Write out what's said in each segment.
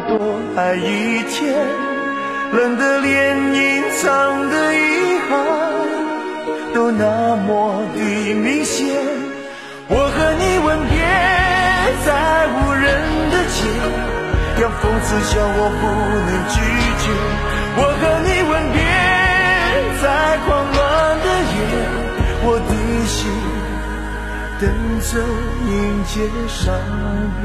多爱一天，冷的连隐藏的遗憾都那么的明显。我和你吻别在无人的街，让讽刺笑我不能拒绝。我和你吻别在狂乱的夜，我的心等着迎接伤悲。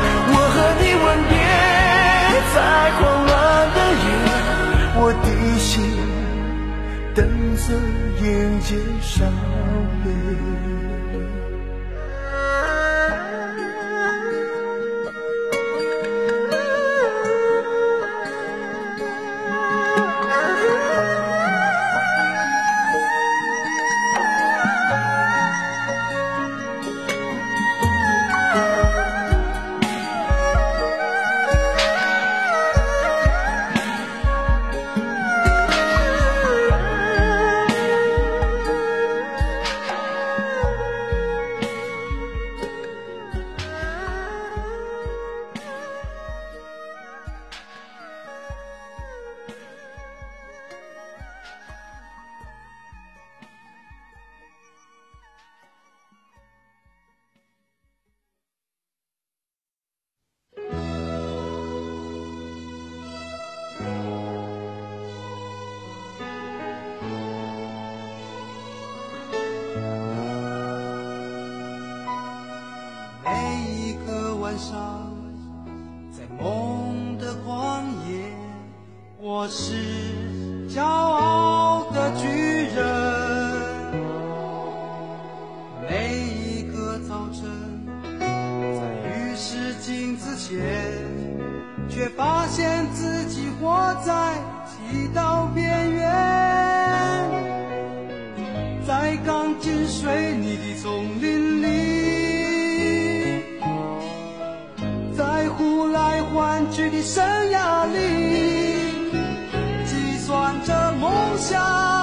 等着迎接伤悲。荡进水泥的丛林里，在呼来唤去的生涯里，计算着梦想。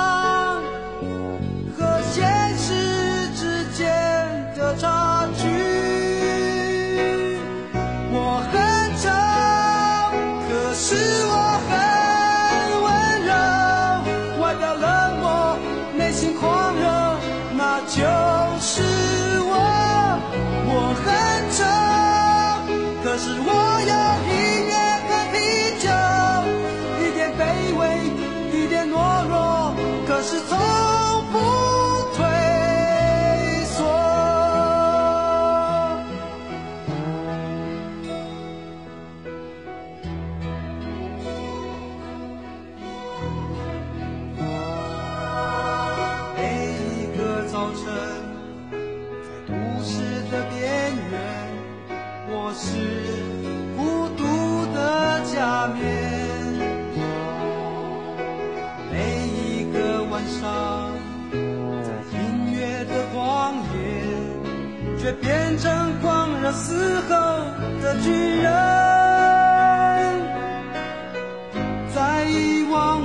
在一望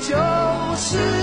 就是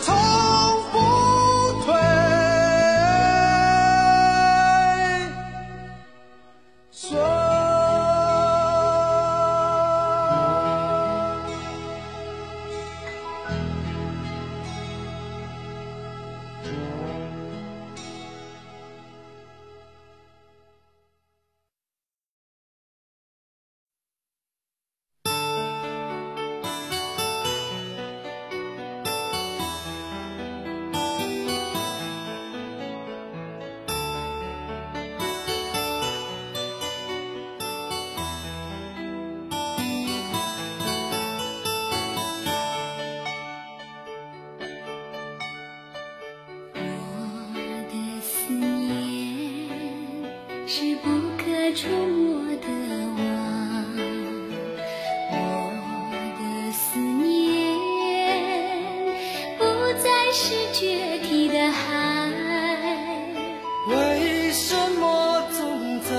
从是决堤的海，为什么总在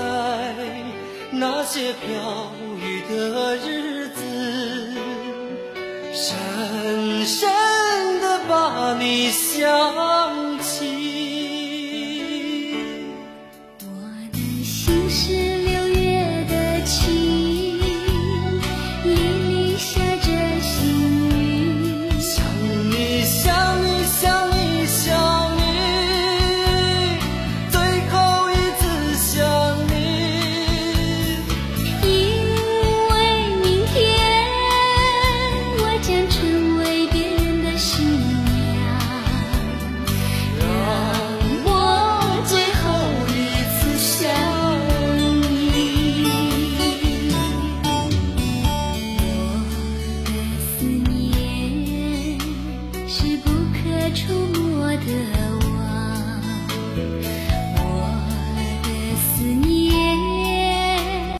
那些飘雨的日子，深深的把你想。